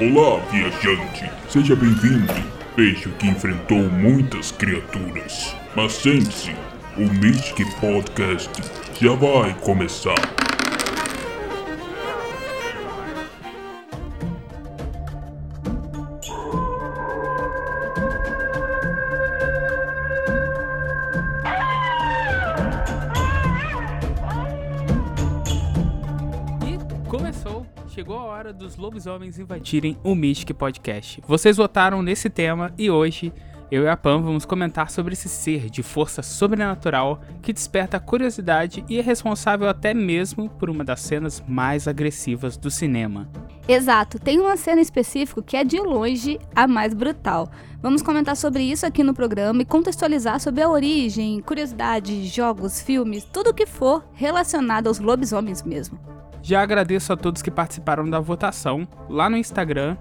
Olá, viajante. Seja bem-vindo. Vejo que enfrentou muitas criaturas. Mas sente-se, o Mystic Podcast já vai começar. Dos lobisomens invadirem o Mystic Podcast. Vocês votaram nesse tema e hoje eu e a Pam vamos comentar sobre esse ser de força sobrenatural que desperta curiosidade e é responsável até mesmo por uma das cenas mais agressivas do cinema. Exato, tem uma cena específica que é de longe a mais brutal. Vamos comentar sobre isso aqui no programa e contextualizar sobre a origem, curiosidades, jogos, filmes, tudo o que for relacionado aos lobisomens mesmo. Já agradeço a todos que participaram da votação lá no Instagram.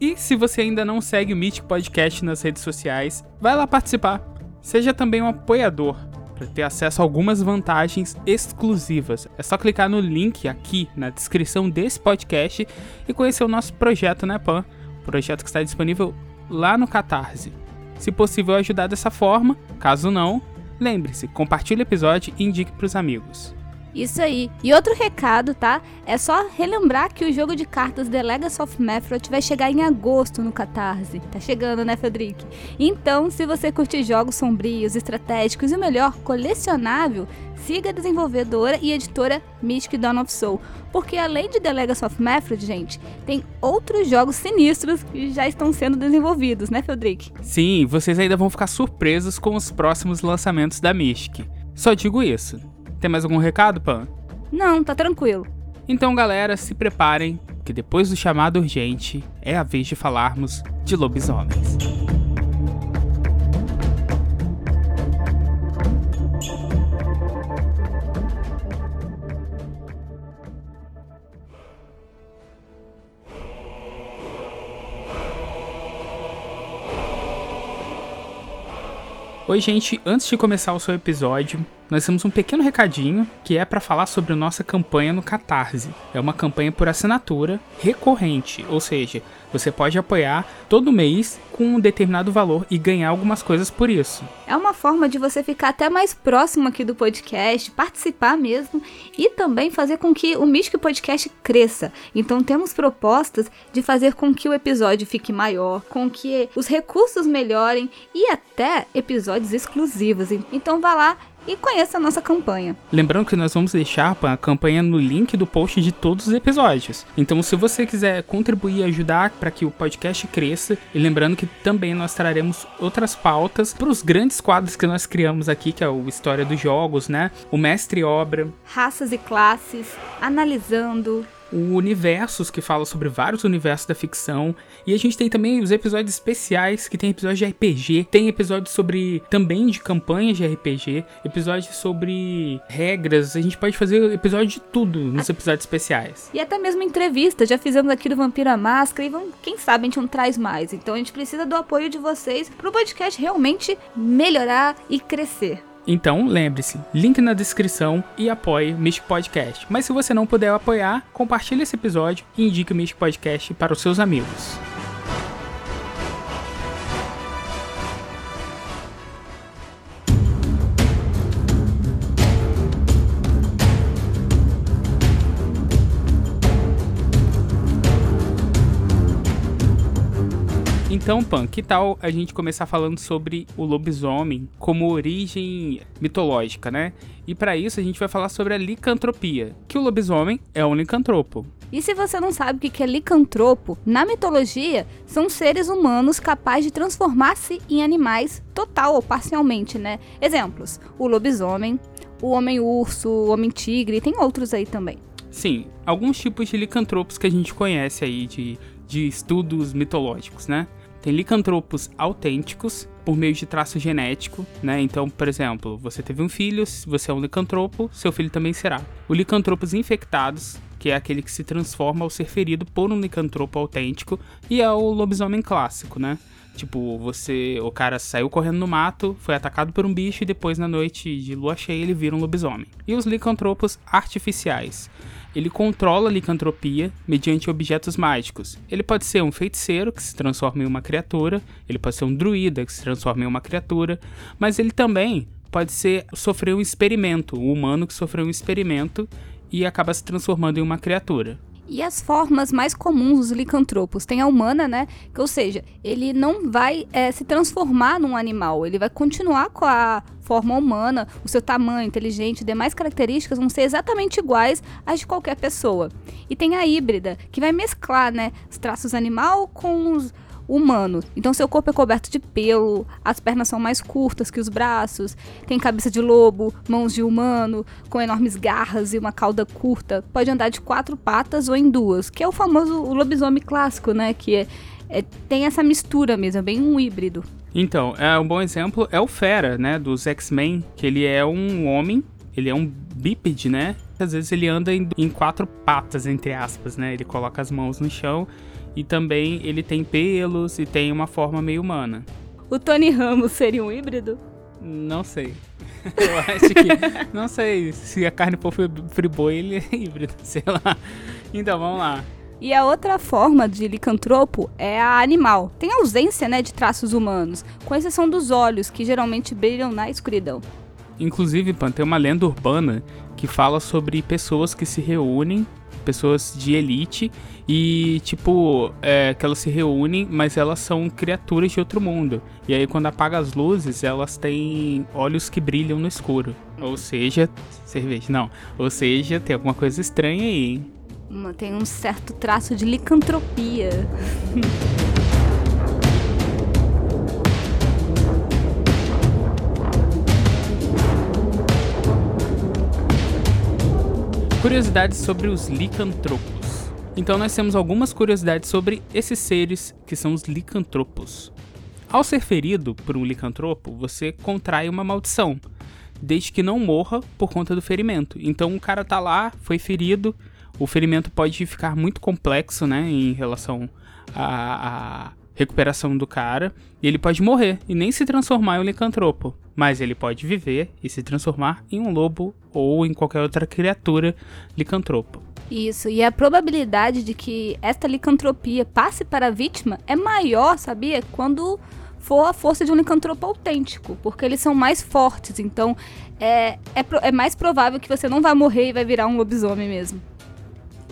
E se você ainda não segue o Mythic Podcast nas redes sociais, vai lá participar. Seja também um apoiador para ter acesso a algumas vantagens exclusivas. É só clicar no link aqui na descrição desse podcast e conhecer o nosso projeto, né, Pan? Projeto que está disponível lá no Catarse. Se possível ajudar dessa forma, caso não, lembre-se, compartilhe o episódio e indique para os amigos. Isso aí. E outro recado, tá? É só relembrar que o jogo de cartas The Legacy of Mephroth vai chegar em agosto no Catarse. Tá chegando, né, Federic? Então, se você curte jogos sombrios, estratégicos e o melhor, colecionável, siga a desenvolvedora e editora Mystic Dawn of Soul. Porque além de The Legacy of Mephroth, gente, tem outros jogos sinistros que já estão sendo desenvolvidos, né, Federic? Sim, vocês ainda vão ficar surpresos com os próximos lançamentos da Mystic. Só digo isso. Tem mais algum recado, Pan? Não, tá tranquilo. Então, galera, se preparem, que depois do chamado urgente é a vez de falarmos de lobisomens. Oi, gente, antes de começar o seu episódio, nós temos um pequeno recadinho que é para falar sobre nossa campanha no Catarse. É uma campanha por assinatura recorrente, ou seja, você pode apoiar todo mês com um determinado valor e ganhar algumas coisas por isso. É uma forma de você ficar até mais próximo aqui do podcast, participar mesmo e também fazer com que o Mystic Podcast cresça. Então temos propostas de fazer com que o episódio fique maior, com que os recursos melhorem e até episódios exclusivos. Então vá lá e conheça a nossa campanha. Lembrando que nós vamos deixar a campanha no link do post de todos os episódios. Então, se você quiser contribuir e ajudar para que o podcast cresça, e lembrando que também nós traremos outras pautas para os grandes quadros que nós criamos aqui, que é o História dos Jogos, né? O Mestre Obra, Raças e classes, analisando, o Universos, que fala sobre vários universos da ficção. E a gente tem também os episódios especiais, que tem episódios de RPG, tem episódios sobre também de campanhas de RPG, episódios sobre regras. A gente pode fazer episódio de tudo nos episódios especiais. E até mesmo entrevista. Já fizemos aqui do Vampiro à Máscara e vamos, quem sabe a gente não traz mais. Então a gente precisa do apoio de vocês para o podcast realmente melhorar e crescer. Então, lembre-se, link na descrição e apoie o Mystic Podcast. Mas se você não puder apoiar, compartilhe esse episódio e indique o Mystic Podcast para os seus amigos. Então, Pan, que tal a gente começar falando sobre o lobisomem como origem mitológica, né? E para isso a gente vai falar sobre a licantropia, que o lobisomem é um licantropo. E se você não sabe o que é licantropo, na mitologia são seres humanos capazes de transformar-se em animais total ou parcialmente, né? Exemplos: o lobisomem, o homem-urso, o homem-tigre, tem outros aí também. Sim, alguns tipos de licantropos que a gente conhece aí de, de estudos mitológicos, né? Tem licantropos autênticos por meio de traço genético, né? Então, por exemplo, você teve um filho, você é um licantropo, seu filho também será. O licantropos infectados, que é aquele que se transforma ao ser ferido por um licantropo autêntico, e é o lobisomem clássico, né? Tipo, você. O cara saiu correndo no mato, foi atacado por um bicho e depois, na noite de lua cheia, ele vira um lobisomem. E os licantropos artificiais. Ele controla a licantropia mediante objetos mágicos. Ele pode ser um feiticeiro que se transforma em uma criatura, ele pode ser um druida que se transforma em uma criatura, mas ele também pode ser sofrer um experimento, um humano que sofreu um experimento e acaba se transformando em uma criatura. E as formas mais comuns dos licantropos? Tem a humana, né? Que, ou seja, ele não vai é, se transformar num animal, ele vai continuar com a forma humana, o seu tamanho, inteligente e demais características vão ser exatamente iguais às de qualquer pessoa. E tem a híbrida, que vai mesclar, né, os traços animal com os humano. Então seu corpo é coberto de pelo, as pernas são mais curtas que os braços, tem cabeça de lobo, mãos de humano, com enormes garras e uma cauda curta. Pode andar de quatro patas ou em duas, que é o famoso lobisomem clássico, né? Que é, é, tem essa mistura mesmo, é bem um híbrido. Então, é um bom exemplo é o Fera, né, dos X-Men, que ele é um homem, ele é um bípede, né? Às vezes ele anda em, em quatro patas, entre aspas, né? Ele coloca as mãos no chão e também ele tem pelos e tem uma forma meio humana. O Tony Ramos seria um híbrido? Não sei. Eu acho que. não sei. Se a carne for friboi, ele é híbrido, sei lá. Então, vamos lá. E a outra forma de licantropo é a animal. Tem ausência né, de traços humanos, com exceção dos olhos, que geralmente brilham na escuridão. Inclusive, Pan, tem uma lenda urbana que fala sobre pessoas que se reúnem, pessoas de elite, e tipo, é, que elas se reúnem, mas elas são criaturas de outro mundo. E aí, quando apaga as luzes, elas têm olhos que brilham no escuro. Ou seja, cerveja, não. Ou seja, tem alguma coisa estranha aí, hein? Tem um certo traço de licantropia. Curiosidades sobre os licantropos. Então nós temos algumas curiosidades sobre esses seres que são os licantropos. Ao ser ferido por um licantropo, você contrai uma maldição, desde que não morra por conta do ferimento. Então o cara tá lá, foi ferido, o ferimento pode ficar muito complexo, né, em relação a, a recuperação do cara, e ele pode morrer e nem se transformar em um licantropo, mas ele pode viver e se transformar em um lobo ou em qualquer outra criatura licantropo. Isso, e a probabilidade de que esta licantropia passe para a vítima é maior, sabia? Quando for a força de um licantropo autêntico, porque eles são mais fortes, então é, é, é mais provável que você não vai morrer e vai virar um lobisomem mesmo.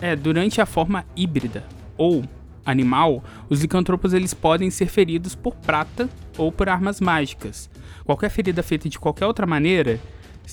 É, durante a forma híbrida, ou animal, os licantropos eles podem ser feridos por prata ou por armas mágicas. Qualquer ferida feita de qualquer outra maneira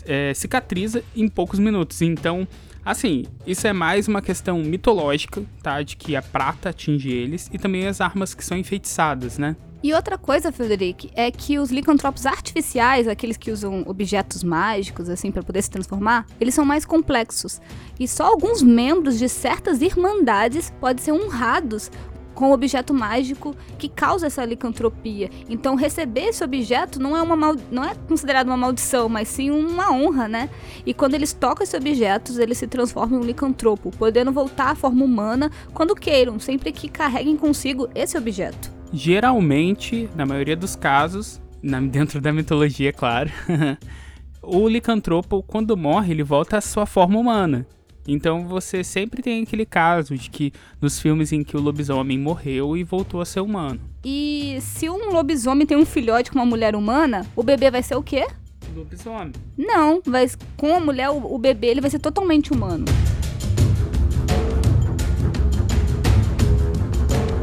é, cicatriza em poucos minutos. Então, assim, isso é mais uma questão mitológica, tá? De que a prata atinge eles e também as armas que são enfeitiçadas, né? E outra coisa, Frederic, é que os licantropos artificiais, aqueles que usam objetos mágicos, assim, para poder se transformar, eles são mais complexos. E só alguns membros de certas irmandades podem ser honrados com o objeto mágico que causa essa licantropia. Então, receber esse objeto não é, uma mal... não é considerado uma maldição, mas sim uma honra, né? E quando eles tocam esses objetos, eles se transformam em um licantropo, podendo voltar à forma humana quando queiram, sempre que carreguem consigo esse objeto. Geralmente, na maioria dos casos, dentro da mitologia, claro, o licantropo, quando morre, ele volta à sua forma humana. Então você sempre tem aquele caso de que nos filmes em que o lobisomem morreu e voltou a ser humano. E se um lobisomem tem um filhote com uma mulher humana, o bebê vai ser o quê? Lobisomem. Não, mas com a mulher, o, bebê ele vai ser totalmente humano.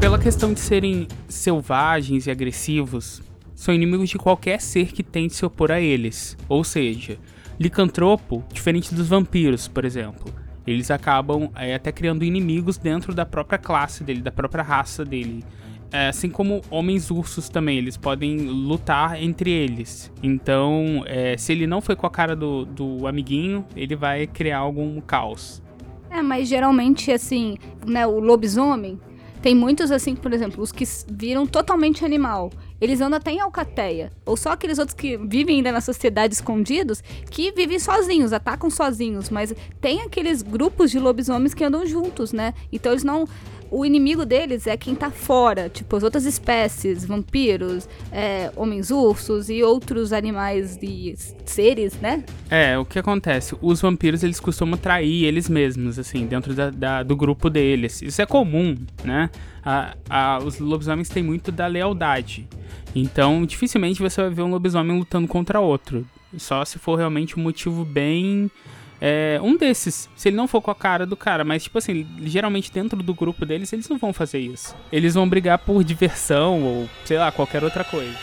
Pela questão de serem selvagens e agressivos, são inimigos de qualquer ser que tente se opor a eles. Ou seja, licantropo, diferente dos vampiros, por exemplo, eles acabam é, até criando inimigos dentro da própria classe dele, da própria raça dele. É, assim como homens ursos também, eles podem lutar entre eles. Então, é, se ele não foi com a cara do, do amiguinho, ele vai criar algum caos. É, mas geralmente, assim, né, o lobisomem, tem muitos assim, por exemplo, os que viram totalmente animal. eles andam até em alcateia. Ou só aqueles outros que vivem ainda na sociedade escondidos, que vivem sozinhos, atacam sozinhos. Mas tem aqueles grupos de lobisomens que andam juntos, né? Então eles não o inimigo deles é quem tá fora, tipo as outras espécies, vampiros, é, homens-ursos e outros animais e seres, né? É, o que acontece? Os vampiros eles costumam trair eles mesmos, assim, dentro da, da, do grupo deles. Isso é comum, né? A, a, os lobisomens têm muito da lealdade. Então, dificilmente você vai ver um lobisomem lutando contra outro. Só se for realmente um motivo bem é, um desses, se ele não for com a cara do cara, mas tipo assim, geralmente dentro do grupo deles, eles não vão fazer isso. Eles vão brigar por diversão ou sei lá, qualquer outra coisa.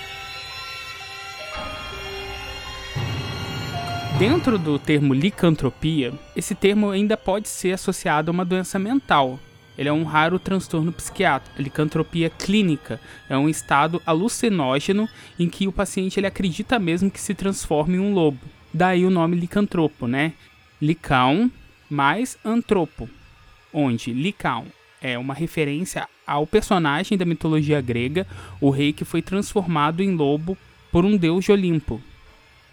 Dentro do termo licantropia, esse termo ainda pode ser associado a uma doença mental. Ele é um raro transtorno psiquiátrico. Licantropia clínica é um estado alucinógeno em que o paciente ele acredita mesmo que se transforma em um lobo. Daí o nome licantropo, né? Licaon mais Antropo, onde Licaon é uma referência ao personagem da mitologia grega, o rei que foi transformado em lobo por um deus de Olimpo.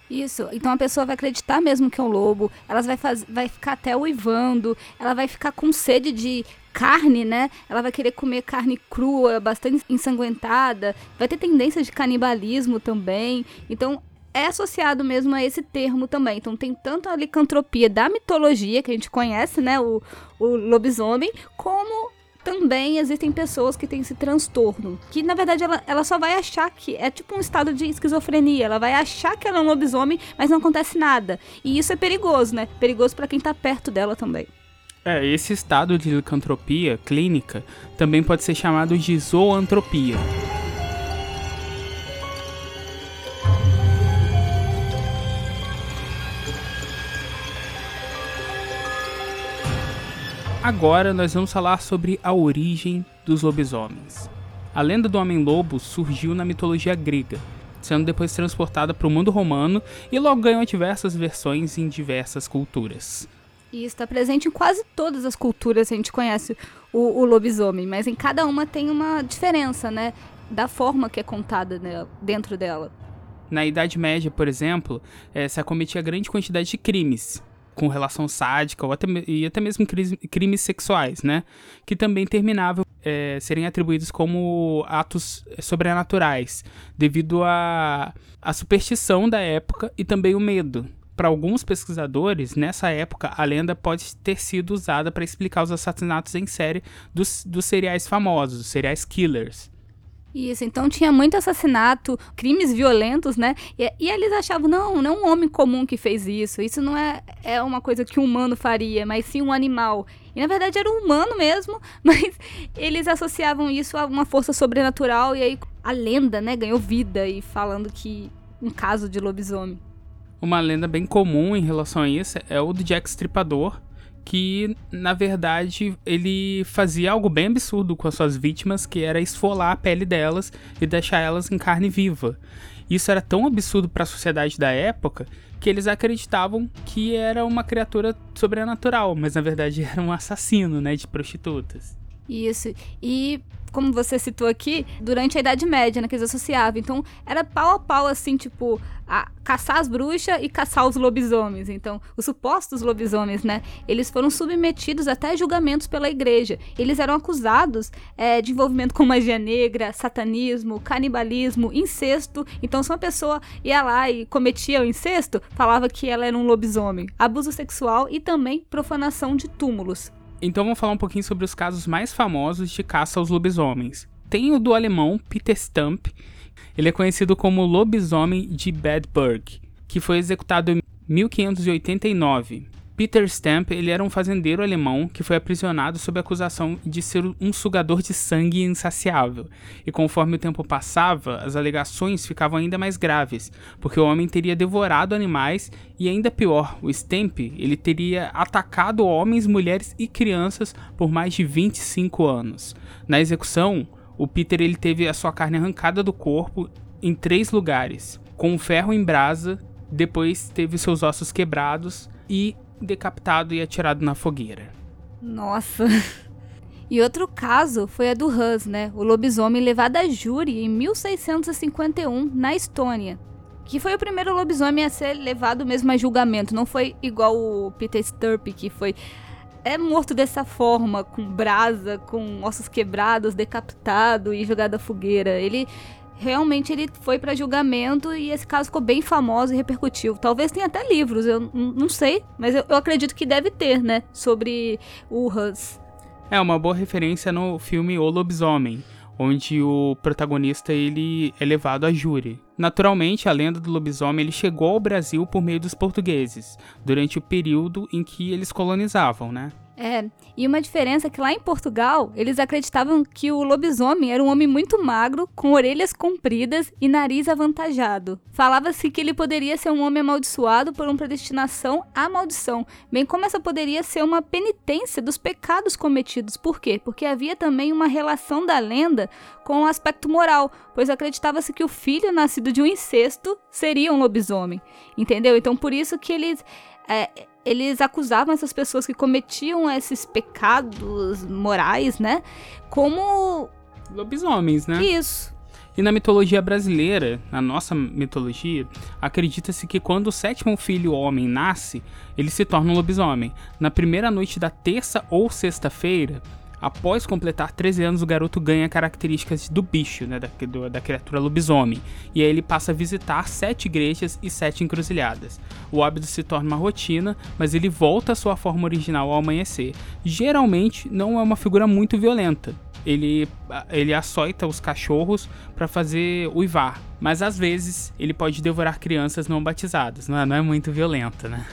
Isso, então a pessoa vai acreditar mesmo que é um lobo, ela vai, faz, vai ficar até uivando, ela vai ficar com sede de carne, né? Ela vai querer comer carne crua, bastante ensanguentada, vai ter tendência de canibalismo também. Então é associado mesmo a esse termo também. Então tem tanto a licantropia da mitologia, que a gente conhece, né, o, o lobisomem, como também existem pessoas que têm esse transtorno. Que na verdade ela, ela só vai achar que é tipo um estado de esquizofrenia. Ela vai achar que ela é um lobisomem, mas não acontece nada. E isso é perigoso, né? Perigoso para quem tá perto dela também. É, esse estado de licantropia clínica também pode ser chamado de zoantropia. Agora nós vamos falar sobre a origem dos lobisomens. A lenda do homem-lobo surgiu na mitologia grega, sendo depois transportada para o mundo romano e logo ganhou diversas versões em diversas culturas. E está presente em quase todas as culturas que a gente conhece o, o lobisomem, mas em cada uma tem uma diferença, né? Da forma que é contada né, dentro dela. Na Idade Média, por exemplo, é, se acometia grande quantidade de crimes, com relação sádica ou até, e até mesmo crimes, sexuais, né? Que também terminavam é, serem atribuídos como atos sobrenaturais, devido à a, a superstição da época e também o medo. Para alguns pesquisadores, nessa época, a lenda pode ter sido usada para explicar os assassinatos em série dos, dos seriais famosos, os seriais killers. Isso, então tinha muito assassinato, crimes violentos, né? E, e, eles achavam, não, não é um homem comum que fez isso. Isso não é, é uma coisa que um humano faria, mas sim um animal. E na verdade era um humano mesmo, mas eles associavam isso a uma força sobrenatural e aí a lenda, né, ganhou vida e falando que um caso de lobisomem. Uma lenda bem comum em relação a isso é o do Jack Stripador, que na verdade ele fazia algo bem absurdo com as suas vítimas, que era esfolar a pele delas e deixar elas em carne viva. Isso era tão absurdo para a sociedade da época que eles acreditavam que era uma criatura sobrenatural, mas na verdade era um assassino, né, de prostitutas. Isso. E como você citou aqui, durante a Idade Média, né, que eles associavam. Então, era pau a pau, assim, tipo, a caçar as bruxas e caçar os lobisomens. Então, os supostos lobisomens, né, eles foram submetidos até julgamentos pela igreja. Eles eram acusados é, de envolvimento com magia negra, satanismo, canibalismo, incesto. Então, se uma pessoa ia lá e cometia o incesto, falava que ela era um lobisomem. Abuso sexual e também profanação de túmulos. Então vamos falar um pouquinho sobre os casos mais famosos de caça aos lobisomens. Tem o do alemão Peter Stump, ele é conhecido como lobisomem de Bedburg, que foi executado em 1589. Peter Stamp ele era um fazendeiro alemão que foi aprisionado sob acusação de ser um sugador de sangue insaciável. E conforme o tempo passava, as alegações ficavam ainda mais graves, porque o homem teria devorado animais e ainda pior, o Stamp ele teria atacado homens, mulheres e crianças por mais de 25 anos. Na execução, o Peter ele teve a sua carne arrancada do corpo em três lugares, com um ferro em brasa, depois teve seus ossos quebrados e decapitado e atirado na fogueira. Nossa. E outro caso foi a do Hus, né? O lobisomem levado a júri em 1651 na Estônia. Que foi o primeiro lobisomem a ser levado mesmo a julgamento. Não foi igual o Peter Sturpe, que foi é morto dessa forma, com brasa, com ossos quebrados, decapitado e jogado à fogueira. Ele realmente ele foi para julgamento e esse caso ficou bem famoso e repercutiu. Talvez tenha até livros, eu não sei, mas eu, eu, acredito que deve ter, né, sobre o Hus. É uma boa referência no filme O Lobisomem, onde o protagonista ele é levado a júri. Naturalmente, a lenda do lobisomem ele chegou ao Brasil por meio dos portugueses, durante o período em que eles colonizavam, né? É, e uma diferença é que lá em Portugal, eles acreditavam que o lobisomem era um homem muito magro, com orelhas compridas e nariz avantajado. Falava-se que ele poderia ser um homem amaldiçoado por uma predestinação à maldição, bem como essa poderia ser uma penitência dos pecados cometidos. Por quê? Porque havia também uma relação da lenda com o aspecto moral, pois acreditava-se que o filho nascido de um incesto seria um lobisomem, entendeu? Então por isso que eles... É, eles acusavam essas pessoas que cometiam esses pecados morais, né? Como. Lobisomens, né? Isso. E na mitologia brasileira, na nossa mitologia, acredita-se que quando o sétimo filho homem nasce, ele se torna um lobisomem. Na primeira noite da terça ou sexta-feira, Após completar 13 anos, o garoto ganha características do bicho, né, da, do, da criatura lobisomem, e aí ele passa a visitar sete igrejas e sete encruzilhadas. O hábito se torna uma rotina, mas ele volta à sua forma original ao amanhecer. Geralmente, não é uma figura muito violenta, ele, ele açoita os cachorros para fazer uivar. Mas às vezes ele pode devorar crianças não batizadas. Não é, não é muito violenta, né?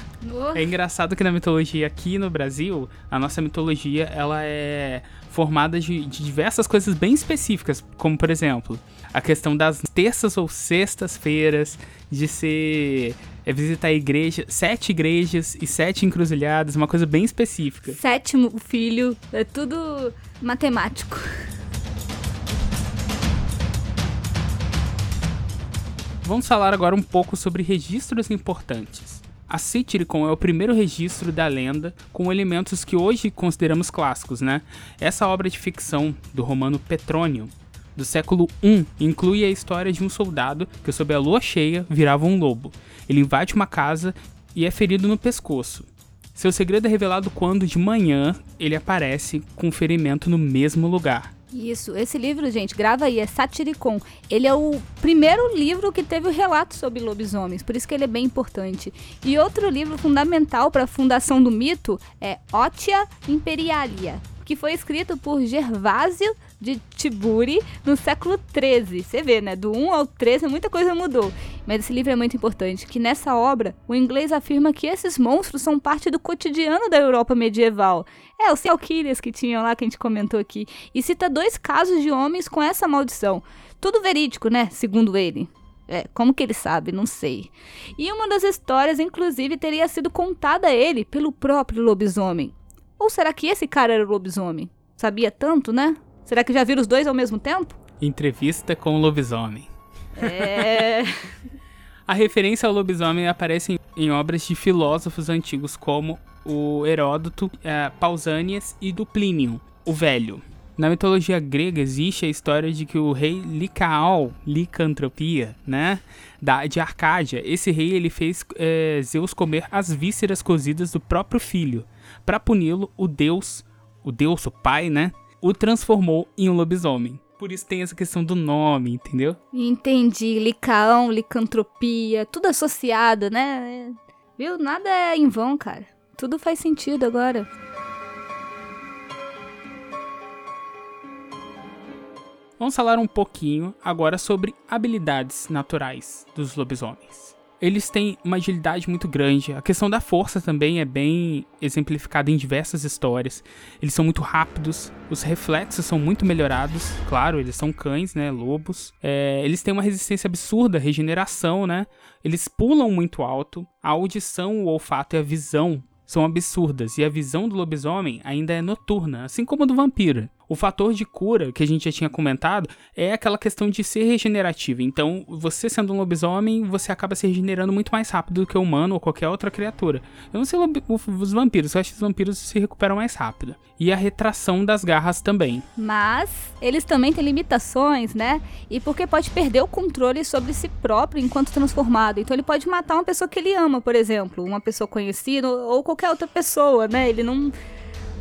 É engraçado que na mitologia aqui no Brasil, a nossa mitologia ela é formada de, de diversas coisas bem específicas, como por exemplo, a questão das terças ou sextas-feiras, de ser é visitar a igreja, sete igrejas e sete encruzilhadas, uma coisa bem específica. Sétimo filho, é tudo matemático. Vamos falar agora um pouco sobre registros importantes. A Citiricon é o primeiro registro da lenda com elementos que hoje consideramos clássicos, né? Essa obra de ficção do romano Petrônio, do século I, inclui a história de um soldado que, sob a lua cheia, virava um lobo. Ele invade uma casa e é ferido no pescoço. Seu segredo é revelado quando, de manhã, ele aparece com um ferimento no mesmo lugar. Isso, esse livro, gente, grava aí, é Satiricon. Ele é o primeiro livro que teve o relato sobre lobisomens, por isso que ele é bem importante. E outro livro fundamental para a fundação do mito é Otia Imperialia, que foi escrito por Gervásio de Tiburi no século 13. Você vê, né? Do 1 ao 13 muita coisa mudou. Mas esse livro é muito importante, que nessa obra o inglês afirma que esses monstros são parte do cotidiano da Europa medieval. É, os Selkirias que tinham lá, que a gente comentou aqui. E cita dois casos de homens com essa maldição. Tudo verídico, né? Segundo ele. É, como que ele sabe? Não sei. E uma das histórias, inclusive, teria sido contada a ele pelo próprio lobisomem. Ou será que esse cara era o lobisomem? Sabia tanto, né? Será que já viram os dois ao mesmo tempo? Entrevista com o lobisomem. É. A referência ao lobisomem aparece em, obras de filósofos antigos como o Heródoto, é, Pausanias e do Plínio, o Velho. Na mitologia grega existe a história de que o rei Licaon, licantropia, né, da, de Arcádia, esse rei ele fez é, Zeus comer as vísceras cozidas do próprio filho. Para puni-lo, o deus, o deus, o pai, né, o transformou em um lobisomem. Por isso tem essa questão do nome, entendeu? Entendi. Licaão, licantropia, tudo associado, né? Viu? Nada é em vão, cara. Tudo faz sentido agora. Vamos falar um pouquinho agora sobre habilidades naturais dos lobisomens eles têm uma agilidade muito grande. A questão da força também é bem exemplificada em diversas histórias. Eles são muito rápidos, os reflexos são muito melhorados. Claro, eles são cães, né? Lobos. É, eles têm uma resistência absurda, regeneração, né? Eles pulam muito alto. A audição, o olfato e a visão são absurdas. E a visão do lobisomem ainda é noturna, assim como a do vampiro. O fator de cura, que a gente já tinha comentado, é aquela questão de ser regenerativo. Então, você sendo um lobisomem, você acaba se regenerando muito mais rápido do que o humano ou qualquer outra criatura. Eu não sei os vampiros, eu acho que os vampiros se recuperam mais rápido. E a retração das garras também. Mas eles também têm limitações, né? E porque pode perder o controle sobre si próprio enquanto transformado. Então ele pode matar uma pessoa que ele ama, por exemplo, uma pessoa conhecida ou qualquer outra pessoa, né? Ele não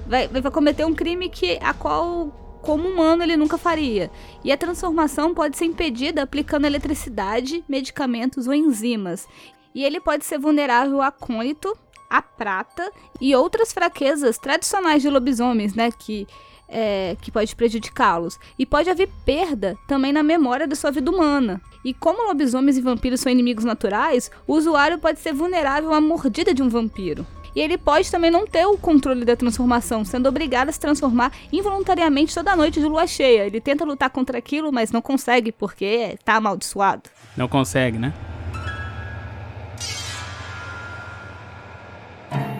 vai, vai cometer um crime que a qual como humano ele nunca faria. E a transformação pode ser impedida aplicando eletricidade, medicamentos ou enzimas. E ele pode ser vulnerável a cônito, a prata e outras fraquezas tradicionais de lobisomens, né? Que, é, que pode prejudicá-los. E pode haver perda também na memória da sua vida humana. E como lobisomens e vampiros são inimigos naturais, o usuário pode ser vulnerável à mordida de um vampiro. E ele pode também não ter o controle da transformação, sendo obrigado a se transformar involuntariamente toda noite de lua cheia. Ele tenta lutar contra aquilo, mas não consegue porque tá amaldiçoado. Não consegue, né?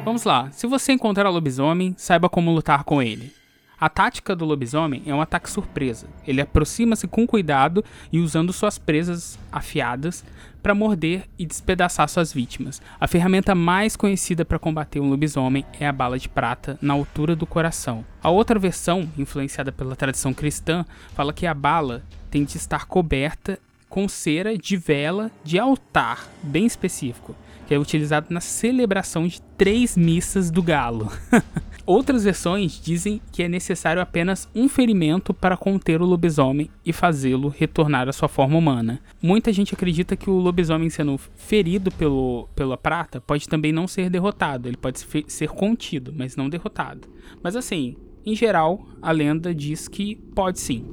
Vamos lá. Se você encontrar o lobisomem, saiba como lutar com ele. A tática do lobisomem é um ataque surpresa. Ele aproxima-se com cuidado e usando suas presas afiadas para morder e despedaçar suas vítimas. A ferramenta mais conhecida para combater um lobisomem é a bala de prata na altura do coração. A outra versão, influenciada pela tradição cristã, fala que a bala tem de estar coberta com cera de vela de altar, bem específico que é utilizado na celebração de três missas do galo. Outras versões dizem que é necessário apenas um ferimento para conter o lobisomem e fazê-lo retornar à sua forma humana. Muita gente acredita que o lobisomem sendo ferido pelo, pela prata pode também não ser derrotado, ele pode ser contido, mas não derrotado. Mas assim, em geral, a lenda diz que pode sim.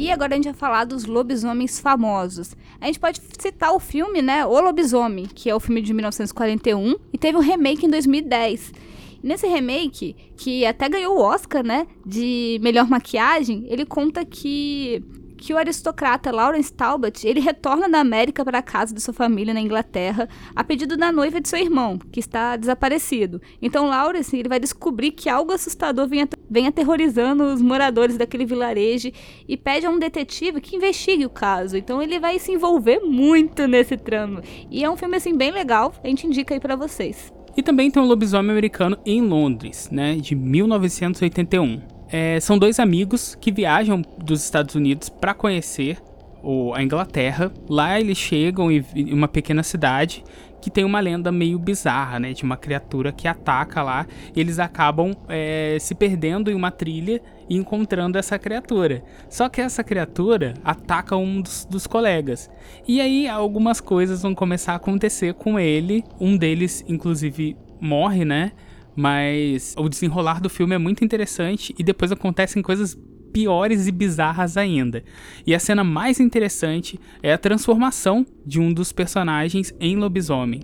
E agora a gente vai falar dos lobisomens famosos. A gente pode citar o filme, né, O Lobisomem, que é o filme de 1941, e teve um remake em 2010. Nesse remake, que até ganhou o Oscar, né, de melhor maquiagem, ele conta que que o aristocrata Lawrence Talbot, ele retorna da América para a casa de sua família na Inglaterra a pedido da noiva de seu irmão, que está desaparecido. Então Lawrence ele vai descobrir que algo assustador vem, vem aterrorizando os moradores daquele vilarejo e pede a um detetive que investigue o caso. Então ele vai se envolver muito nesse trama. E é um filme assim bem legal, a gente indica aí para vocês. E também tem um lobisomem americano em Londres, né, de 1981. É, são dois amigos que viajam dos Estados Unidos para conhecer o, a Inglaterra. Lá eles chegam em, uma pequena cidade que tem uma lenda meio bizarra, né? De uma criatura que ataca lá. Eles acabam é, se perdendo em uma trilha e encontrando essa criatura. Só que essa criatura ataca um dos, dos, colegas. E aí algumas coisas vão começar a acontecer com ele. Um deles, inclusive, morre, né? Mas o desenrolar do filme é muito interessante e depois acontecem coisas piores e bizarras ainda. E a cena mais interessante é a transformação de um dos personagens em lobisomem.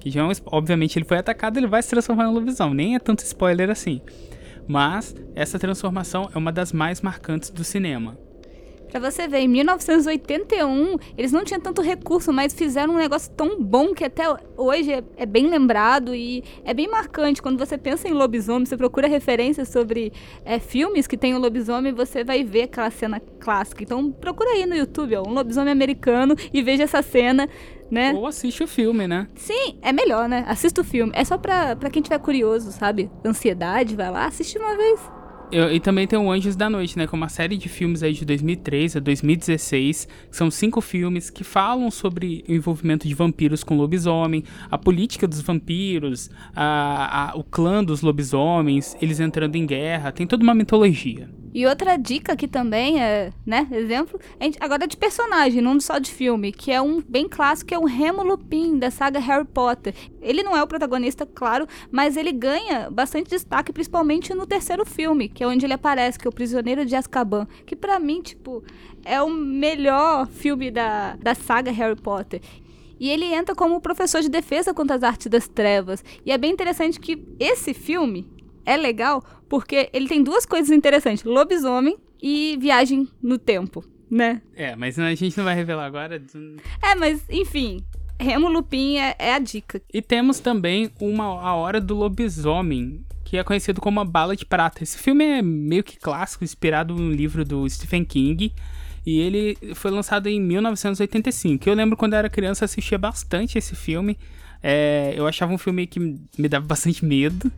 Que já, é obviamente, ele foi atacado, ele vai se transformar em lobisomem. Nem é tanto spoiler assim. Mas essa transformação é uma das mais marcantes do cinema. Pra você ver, em 1981, eles não tinham tanto recurso, mas fizeram um negócio tão bom que até hoje é, é, bem lembrado e é bem marcante. Quando você pensa em lobisomem, você procura referências sobre é, filmes que tem o um lobisomem, você vai ver aquela cena clássica. Então procura aí no YouTube, ó, um lobisomem americano e veja essa cena. Né? Ou assiste o filme, né? Sim, é melhor, né? Assista o filme. É só pra, pra quem tiver curioso, sabe? Ansiedade, vai lá, assiste uma vez. Eu, e também tem o Anjos da Noite, né? Que é uma série de filmes aí de 2003 a 2016. São cinco filmes que falam sobre o envolvimento de vampiros com lobisomem, a política dos vampiros, a, a, o clã dos lobisomens, eles entrando em guerra. Tem toda uma mitologia. E outra dica aqui também é, né, exemplo, agora de personagem, não só de filme, que é um bem clássico, que é o Remo Lupin, da saga Harry Potter. Ele não é o protagonista, claro, mas ele ganha bastante destaque, principalmente no terceiro filme, que é onde ele aparece, que é o Prisioneiro de Azkaban, que para mim, tipo, é o melhor filme da, da saga Harry Potter. E ele entra como professor de defesa contra as artes das trevas. E é bem interessante que esse filme, é legal porque ele tem duas coisas interessantes: lobisomem e viagem no tempo, né? É, mas a gente não vai revelar agora. É, mas enfim. Remo Lupin é, é a dica. E temos também uma A Hora do Lobisomem, que é conhecido como a Bala de Prata. Esse filme é meio que clássico, inspirado no livro do Stephen King. E ele foi lançado em 1985. Eu lembro quando eu era criança assistia bastante esse filme. É, eu achava um filme que me dava bastante medo.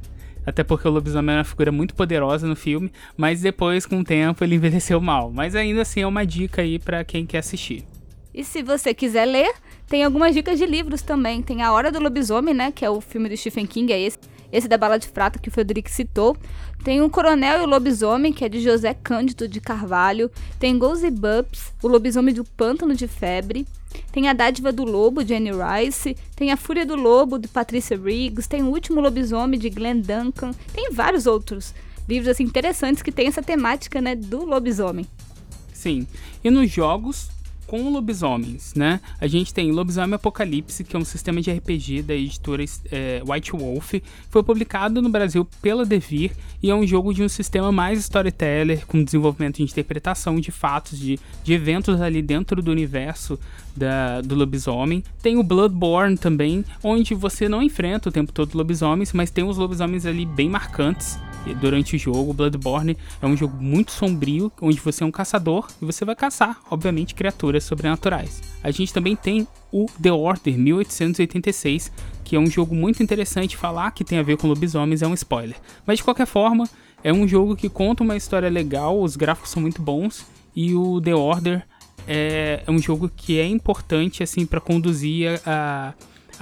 Até porque o lobisomem é uma figura muito poderosa no filme. Mas depois, com o tempo, ele envelheceu mal. Mas ainda assim é uma dica aí para quem quer assistir. E se você quiser ler, tem algumas dicas de livros também. Tem A Hora do Lobisomem, né? Que é o filme do Stephen King, é esse. Esse da Bala de Prata que o Frederico citou. Tem o Coronel e o Lobisomem, que é de José Cândido de Carvalho. Tem Gozy Bubs, o Lobisomem do Pântano de Febre. Tem A Dádiva do Lobo, de Anne Rice. Tem A Fúria do Lobo, de Patricia Riggs. Tem O Último Lobisomem, de Glenn Duncan. Tem vários outros livros assim, interessantes que tem essa temática né, do lobisomem. Sim. E nos jogos, com lobisomens, né? A gente tem Lobisomem Apocalipse, que é um sistema de RPG da editora é, White Wolf. Foi publicado no Brasil pela Devir e é um jogo de um sistema mais storyteller, com desenvolvimento de interpretação de fatos, de, de eventos ali dentro do universo da, do lobisomem. Tem o Bloodborne também, onde você não enfrenta o tempo todo lobisomens, mas tem os lobisomens ali bem marcantes durante o jogo. Bloodborne é um jogo muito sombrio, onde você é um caçador e você vai caçar, obviamente, criaturas sobrenaturais. A gente também tem o The Order 1886, que é um jogo muito interessante. Falar que tem a ver com lobisomens é um spoiler. Mas de qualquer forma, é um jogo que conta uma história legal, os gráficos são muito bons e o The Order é, é um jogo que é importante assim para conduzir a, a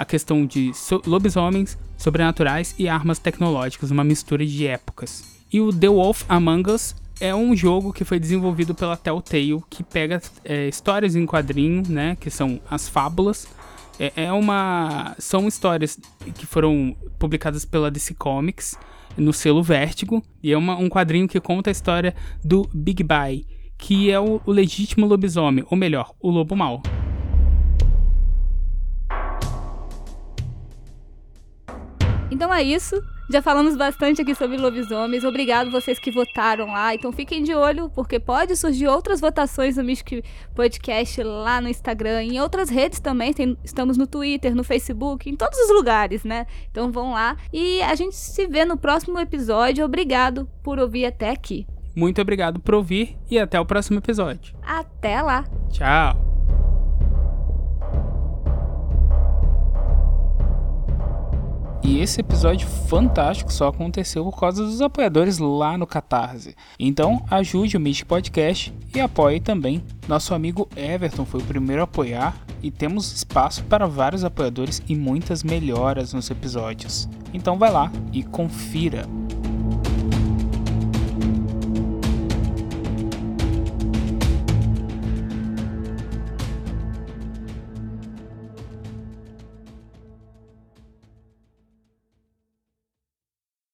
questão de so lobisomens, sobrenaturais e armas tecnológicas, uma mistura de épocas. E o The Wolf Among Us é um jogo que foi desenvolvido pela Telltale, que pega é, histórias em quadrinho, né, que são as fábulas. É, é, uma, são histórias que foram publicadas pela DC Comics no selo Vértigo e é uma, um quadrinho que conta a história do Big Bye, que é o, o legítimo lobisomem, ou melhor, o lobo mau. Então é isso. Já falamos bastante aqui sobre lobisomens. Obrigado vocês que votaram lá. Então fiquem de olho, porque pode surgir outras votações no Mystic Podcast lá no Instagram, em outras redes também. Tem, estamos no Twitter, no Facebook, em todos os lugares, né? Então vão lá. E a gente se vê no próximo episódio. Obrigado por ouvir até aqui. Muito obrigado por ouvir e até o próximo episódio. Até lá. Tchau. E esse episódio fantástico só aconteceu por causa dos apoiadores lá no Catarse. Então ajude o Mystic Podcast e apoie também. Nosso amigo Everton foi o primeiro a apoiar e temos espaço para vários apoiadores e muitas melhoras nos episódios. Então vai lá e confira.